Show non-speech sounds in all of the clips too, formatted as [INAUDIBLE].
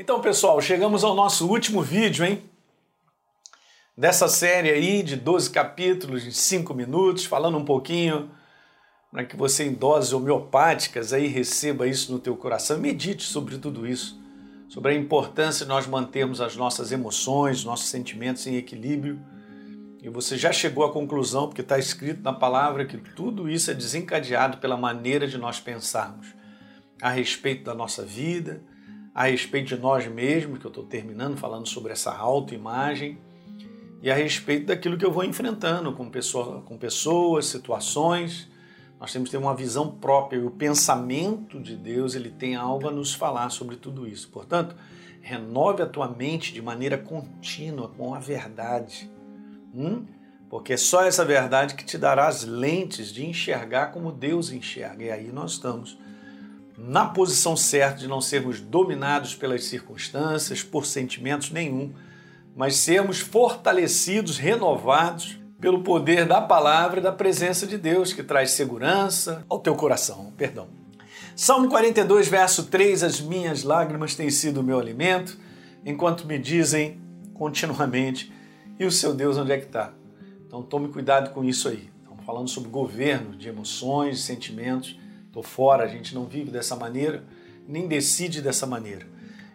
Então, pessoal, chegamos ao nosso último vídeo, hein? Dessa série aí de 12 capítulos de 5 minutos, falando um pouquinho para que você em doses homeopáticas aí receba isso no teu coração, medite sobre tudo isso, sobre a importância de nós mantermos as nossas emoções, nossos sentimentos em equilíbrio. E você já chegou à conclusão, porque está escrito na palavra que tudo isso é desencadeado pela maneira de nós pensarmos a respeito da nossa vida, a respeito de nós mesmos, que eu estou terminando falando sobre essa autoimagem, e a respeito daquilo que eu vou enfrentando com, pessoa, com pessoas, situações. Nós temos que ter uma visão própria e o pensamento de Deus ele tem algo a nos falar sobre tudo isso. Portanto, renove a tua mente de maneira contínua com a verdade, hum? porque é só essa verdade que te dará as lentes de enxergar como Deus enxerga. E aí nós estamos na posição certa de não sermos dominados pelas circunstâncias, por sentimentos nenhum, mas sermos fortalecidos, renovados pelo poder da palavra e da presença de Deus, que traz segurança ao teu coração. Perdão. Salmo 42, verso 3: As minhas lágrimas têm sido o meu alimento, enquanto me dizem continuamente: E o seu Deus onde é que está? Então tome cuidado com isso aí. Estamos falando sobre governo de emoções, sentimentos fora, a gente não vive dessa maneira, nem decide dessa maneira.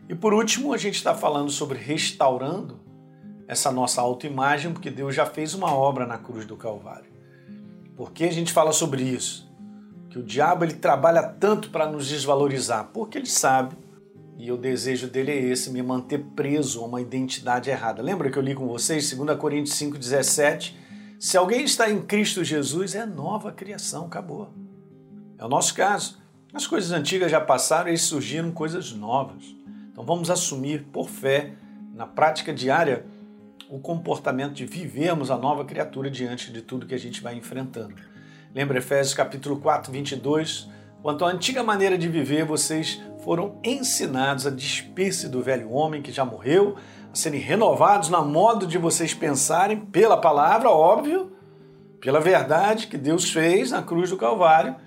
E por último, a gente está falando sobre restaurando essa nossa autoimagem, porque Deus já fez uma obra na cruz do Calvário. Por que a gente fala sobre isso? Que o diabo ele trabalha tanto para nos desvalorizar, porque ele sabe, e o desejo dele é esse, me manter preso a uma identidade errada. Lembra que eu li com vocês, 2 Coríntios 5,17? Se alguém está em Cristo Jesus, é nova criação, acabou. É o nosso caso. As coisas antigas já passaram e surgiram coisas novas. Então vamos assumir por fé, na prática diária, o comportamento de vivermos a nova criatura diante de tudo que a gente vai enfrentando. Lembra Efésios capítulo 4, 22? Quanto à antiga maneira de viver, vocês foram ensinados a despir-se do velho homem que já morreu, a serem renovados na modo de vocês pensarem pela palavra, óbvio, pela verdade que Deus fez na cruz do Calvário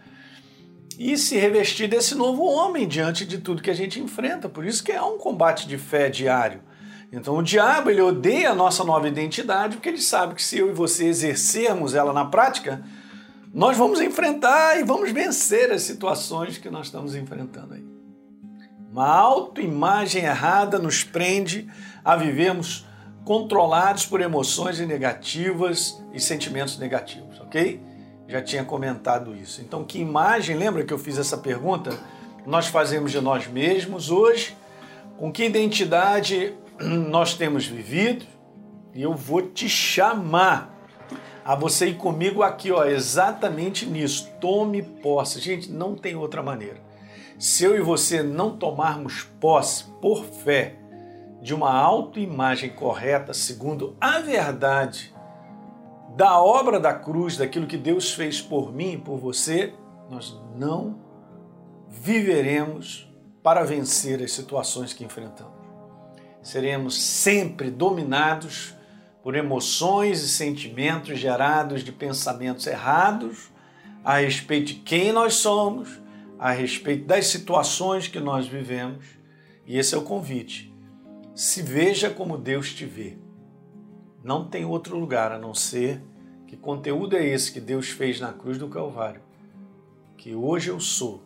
e se revestir desse novo homem diante de tudo que a gente enfrenta. Por isso que é um combate de fé diário. Então o diabo ele odeia a nossa nova identidade porque ele sabe que se eu e você exercermos ela na prática, nós vamos enfrentar e vamos vencer as situações que nós estamos enfrentando aí. Uma autoimagem errada nos prende a vivermos controlados por emoções negativas e sentimentos negativos, ok? Já tinha comentado isso. Então, que imagem, lembra que eu fiz essa pergunta? Nós fazemos de nós mesmos hoje? Com que identidade [CLEARS THROAT] nós temos vivido? E eu vou te chamar a você ir comigo aqui, ó, exatamente nisso. Tome posse. Gente, não tem outra maneira. Se eu e você não tomarmos posse por fé de uma autoimagem correta, segundo a verdade da obra da cruz, daquilo que Deus fez por mim e por você, nós não viveremos para vencer as situações que enfrentamos. Seremos sempre dominados por emoções e sentimentos gerados de pensamentos errados a respeito de quem nós somos, a respeito das situações que nós vivemos. E esse é o convite. Se veja como Deus te vê. Não tem outro lugar a não ser que conteúdo é esse que Deus fez na cruz do Calvário. Que hoje eu sou,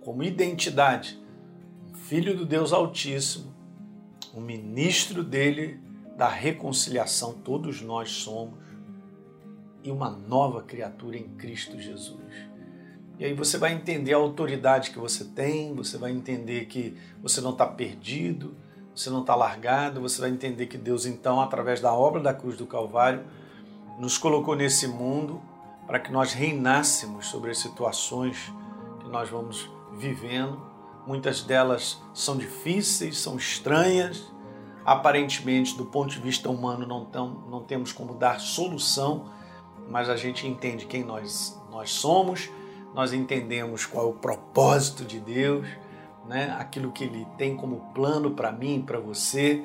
como identidade, filho do Deus Altíssimo, um ministro dele da reconciliação, todos nós somos, e uma nova criatura em Cristo Jesus. E aí você vai entender a autoridade que você tem, você vai entender que você não está perdido, você não está largado, você vai entender que Deus, então, através da obra da cruz do Calvário, nos colocou nesse mundo para que nós reinássemos sobre as situações que nós vamos vivendo. Muitas delas são difíceis, são estranhas, aparentemente, do ponto de vista humano, não, tão, não temos como dar solução, mas a gente entende quem nós, nós somos, nós entendemos qual é o propósito de Deus né? aquilo que Ele tem como plano para mim para você,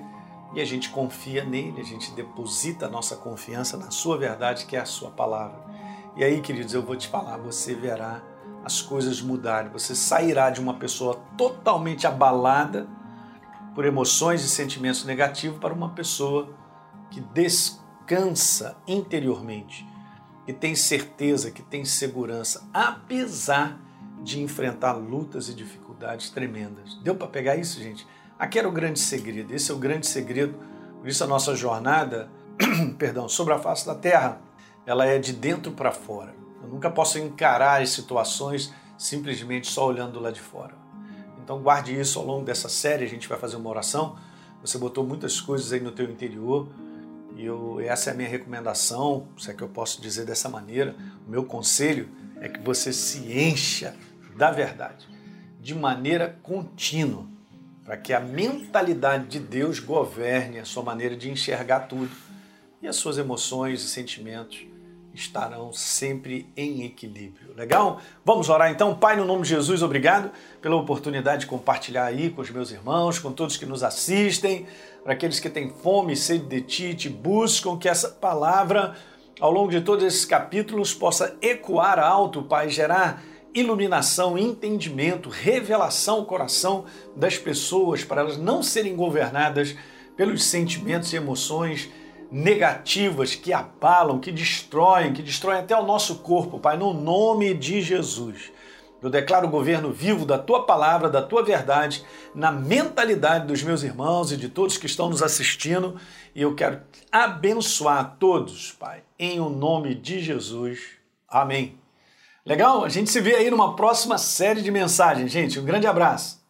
e a gente confia nele, a gente deposita a nossa confiança na Sua verdade, que é a Sua palavra. E aí, queridos, eu vou te falar, você verá as coisas mudarem, você sairá de uma pessoa totalmente abalada por emoções e sentimentos negativos para uma pessoa que descansa interiormente, que tem certeza, que tem segurança, apesar de enfrentar lutas e dificuldades tremendas. Deu para pegar isso, gente? Aqui era o grande segredo, esse é o grande segredo. Por isso a nossa jornada, [CLEARS THROAT] perdão, sobre a face da terra, ela é de dentro para fora. Eu nunca posso encarar as situações simplesmente só olhando lá de fora. Então guarde isso ao longo dessa série, a gente vai fazer uma oração. Você botou muitas coisas aí no teu interior e eu, essa é a minha recomendação, se é que eu posso dizer dessa maneira. O meu conselho é que você se encha da verdade de maneira contínua, para que a mentalidade de Deus governe a sua maneira de enxergar tudo e as suas emoções e sentimentos estarão sempre em equilíbrio. Legal? Vamos orar então. Pai, no nome de Jesus, obrigado pela oportunidade de compartilhar aí com os meus irmãos, com todos que nos assistem, para aqueles que têm fome e sede de ti, te buscam, que essa palavra, ao longo de todos esses capítulos, possa ecoar alto, Pai, gerar iluminação, entendimento, revelação ao coração das pessoas, para elas não serem governadas pelos sentimentos e emoções negativas que abalam, que destroem, que destroem até o nosso corpo, Pai, no nome de Jesus. Eu declaro o governo vivo da tua palavra, da tua verdade, na mentalidade dos meus irmãos e de todos que estão nos assistindo, e eu quero abençoar todos, Pai, em o nome de Jesus. Amém. Legal? A gente se vê aí numa próxima série de mensagens, gente. Um grande abraço.